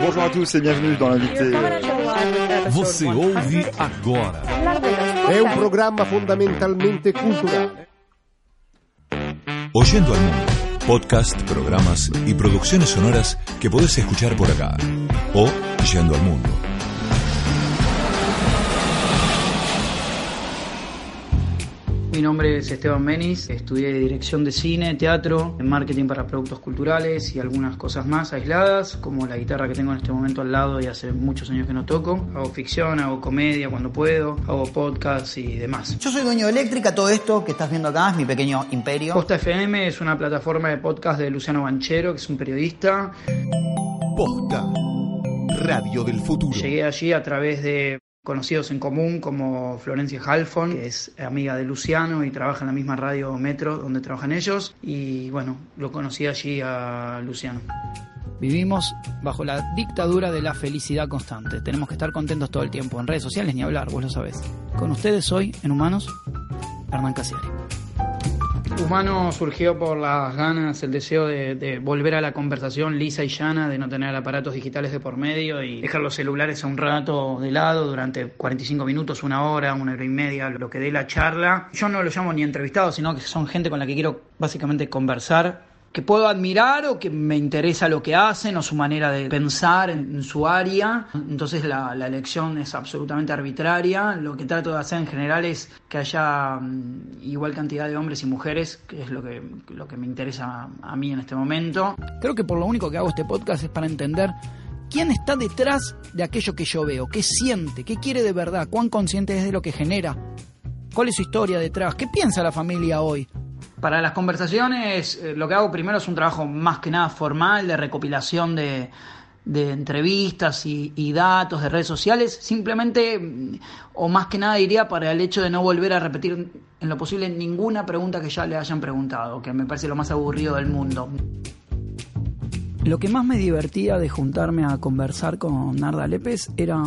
Bonjour à tous et bienvenue dans l'invité. Você ouve agora. È un programma fondamentalmente culturale. Oyendo al Mundo. Podcast, programas y producciones sonoras que podés escuchar por acá. O Yendo al Mundo. Mi nombre es Esteban Menis, estudié dirección de cine, teatro, marketing para productos culturales y algunas cosas más aisladas, como la guitarra que tengo en este momento al lado y hace muchos años que no toco. Hago ficción, hago comedia cuando puedo, hago podcasts y demás. Yo soy dueño de Eléctrica, todo esto que estás viendo acá es mi pequeño imperio. Posta FM es una plataforma de podcast de Luciano Banchero, que es un periodista. Posta. Radio del futuro. Llegué allí a través de conocidos en común como Florencia Halfon, que es amiga de Luciano y trabaja en la misma radio Metro donde trabajan ellos. Y bueno, lo conocí allí a Luciano. Vivimos bajo la dictadura de la felicidad constante. Tenemos que estar contentos todo el tiempo. En redes sociales ni hablar, vos lo sabés. Con ustedes hoy, en Humanos, Hernán Casiari. Humano surgió por las ganas, el deseo de, volver a la conversación lisa y llana, de no tener aparatos digitales de por medio y dejar los celulares a un rato de lado durante 45 minutos, una hora, una hora y media, lo que dé la charla. Yo no lo llamo ni entrevistado, sino que son gente con la que quiero básicamente conversar que puedo admirar o que me interesa lo que hacen o su manera de pensar en, su área. Entonces la, la, elección es absolutamente arbitraria. Lo que trato de hacer en general es que haya um, igual cantidad de hombres y mujeres, que es lo que, lo que me interesa a mí en este momento. Creo que por lo único que hago este podcast es para entender quién está detrás de aquello que yo veo, qué siente, qué quiere de verdad, cuán consciente es de lo que genera, cuál es su historia detrás, qué piensa la familia hoy. Para las conversaciones, eh, lo que hago primero es un trabajo más que nada formal de recopilación de, entrevistas y, datos de redes sociales, simplemente, o más que nada diría, para el hecho de no volver a repetir en lo posible ninguna pregunta que ya le hayan preguntado, que me parece lo más aburrido del mundo. Lo que más me divertía de juntarme a conversar con Narda Lépez era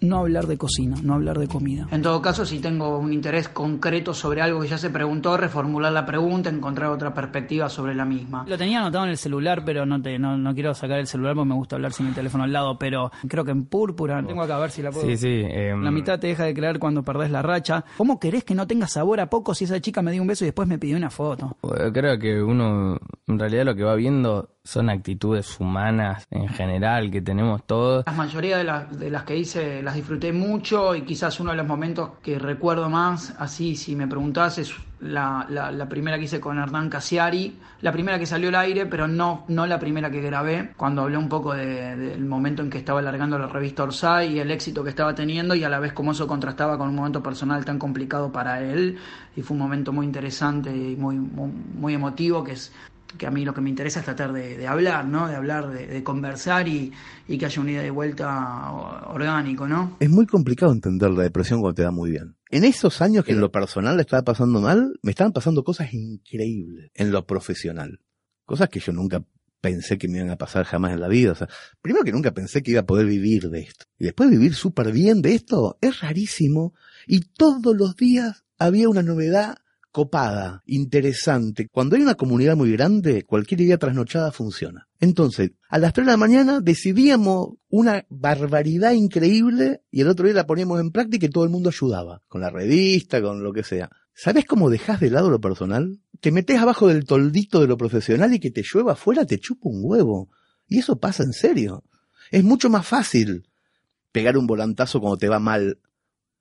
no hablar de cocina, no hablar de comida. En todo caso, si tengo un interés concreto sobre algo que ya se preguntó, reformular la pregunta, encontrar otra perspectiva sobre la misma. Lo tenía anotado en el celular, pero no, te, no, no quiero sacar el celular porque me gusta hablar sin el teléfono al lado, pero creo que en púrpura, tengo acá a ver si la puedo. Sí, sí. Eh, la mitad te deja de creer cuando perdés la racha. ¿Cómo querés que no tenga sabor a poco si esa chica me dio un beso y después me pidió una foto? Creo que uno, en realidad lo que va viendo son actitudes humanas en general que tenemos todos. La mayoría de, la, de las que hice las disfruté mucho y quizás uno de los momentos que recuerdo más, así si me preguntás, es la, la, primera que hice con Hernán Casiari, la primera que salió al aire, pero no, no la primera que grabé, cuando hablé un poco del de, de momento en que estaba alargando la revista Orsay y el éxito que estaba teniendo y a la vez cómo eso contrastaba con un momento personal tan complicado para él y fue un momento muy interesante y muy, muy emotivo que es que a mí lo que me interesa es tratar de, hablar, ¿no? De hablar, de, conversar y, y, que haya una ida de vuelta orgánico, ¿no? Es muy complicado entender la depresión cuando te da muy bien. En esos años que en lo personal estaba pasando mal, me estaban pasando cosas increíbles en lo profesional. Cosas que yo nunca pensé que me iban a pasar jamás en la vida. O sea, primero que nunca pensé que iba a poder vivir de esto. Y después vivir súper bien de esto es rarísimo. Y todos los días había una novedad copada, interesante. Cuando hay una comunidad muy grande, cualquier idea trasnochada funciona. Entonces, a las 3 de la mañana decidíamos una barbaridad increíble y el otro día la poníamos en práctica y todo el mundo ayudaba, con la revista, con lo que sea. ¿Sabes cómo dejas de lado lo personal? Te metes abajo del toldito de lo profesional y que te llueva afuera te chupa un huevo. Y eso pasa en serio. Es mucho más fácil pegar un volantazo cuando te va mal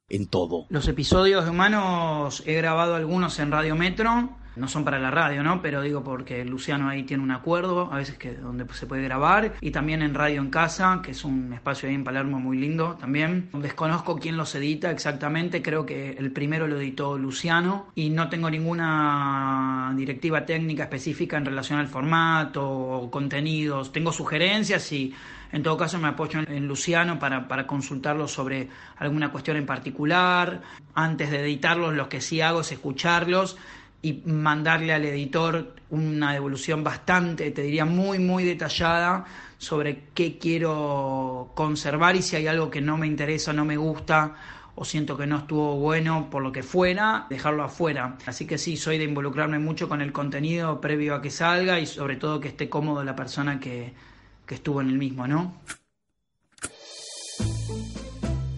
en todo. Los episodios de Humanos he grabado algunos en Radio Metro, no son para la radio, ¿no? Pero digo porque Luciano ahí tiene un acuerdo, a veces que donde se puede grabar, y también en Radio en Casa, que es un espacio ahí en Palermo muy lindo también. Desconozco quién los edita exactamente, creo que el primero lo editó Luciano, y no tengo ninguna directiva técnica específica en relación al formato o contenidos. Tengo sugerencias y en todo caso me apoyo en Luciano para, para consultarlo sobre alguna cuestión en particular. Antes de editarlos, lo que sí hago es escucharlos y mandarle al editor una devolución bastante, te diría muy, muy detallada sobre qué quiero conservar y si hay algo que no me interesa, no me gusta o siento que no estuvo bueno por lo que fuera, dejarlo afuera. Así que sí, soy de involucrarme mucho con el contenido previo a que salga y sobre todo que esté cómodo la persona que, que estuvo en el mismo, ¿no?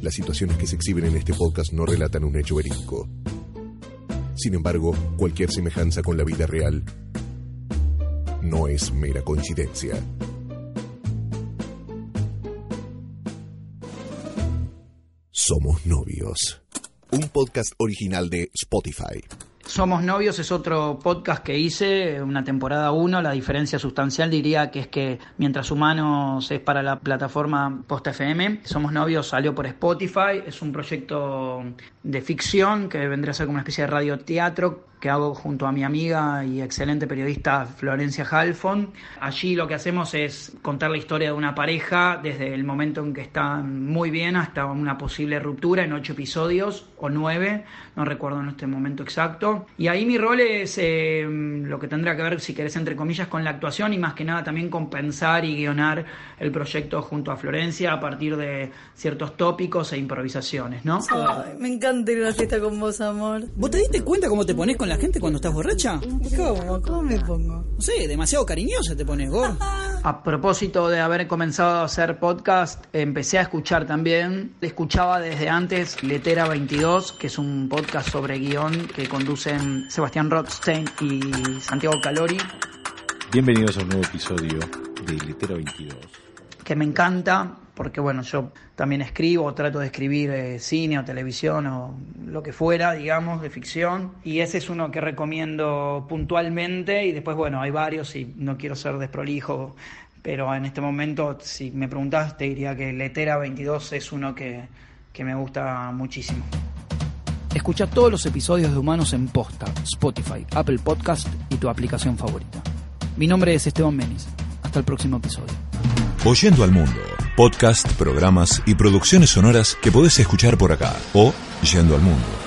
Las situaciones que se exhiben en este podcast no relatan un hecho verídico. Sin embargo, cualquier semejanza con la vida real no es mera coincidencia. Somos novios. Un podcast original de Spotify. Somos novios es otro podcast que hice, una temporada 1. La diferencia sustancial diría que es que Mientras Humanos es para la plataforma Post FM. Somos novios salió por Spotify. Es un proyecto de ficción que vendría a ser como una especie de radioteatro que hago junto a mi amiga y excelente periodista Florencia Halfon. Allí lo que hacemos es contar la historia de una pareja desde el momento en que están muy bien hasta una posible ruptura en ocho episodios o nueve, no recuerdo en este momento exacto. Y ahí mi rol es eh, lo que tendrá que ver, si querés, entre comillas, con la actuación y más que nada también con pensar y guionar el proyecto junto a Florencia a partir de ciertos tópicos e improvisaciones, ¿no? me encanta ir a la fiesta con vos, amor. ¿Vos te diste cuenta cómo te pones con la gente cuando estás borracha? ¿Cómo? ¿Cómo me pongo? No sé, demasiado cariñosa te pones, Gor. A propósito de haber comenzado a hacer podcast, empecé a escuchar también, escuchaba desde antes Letera 22, que es un podcast sobre guion que conducen Sebastián Rothstein y Santiago Calori. Bienvenidos a un nuevo episodio de Letera 22. Que me encanta, porque bueno, yo también escribo, trato de escribir eh, cine o televisión o lo que fuera, digamos, de ficción. Y ese es uno que recomiendo puntualmente y después, bueno, hay varios y no quiero ser desprolijo, pero en este momento, si me preguntas, te diría que Letera 22 es uno que, que me gusta muchísimo. Escucha todos los episodios de Humanos en Posta, Spotify, Apple Podcast y tu aplicación favorita. Mi nombre es Esteban Menis. Hasta el próximo episodio. Oyendo al Mundo, podcast, programas y producciones sonoras que podés escuchar por acá o yendo al mundo.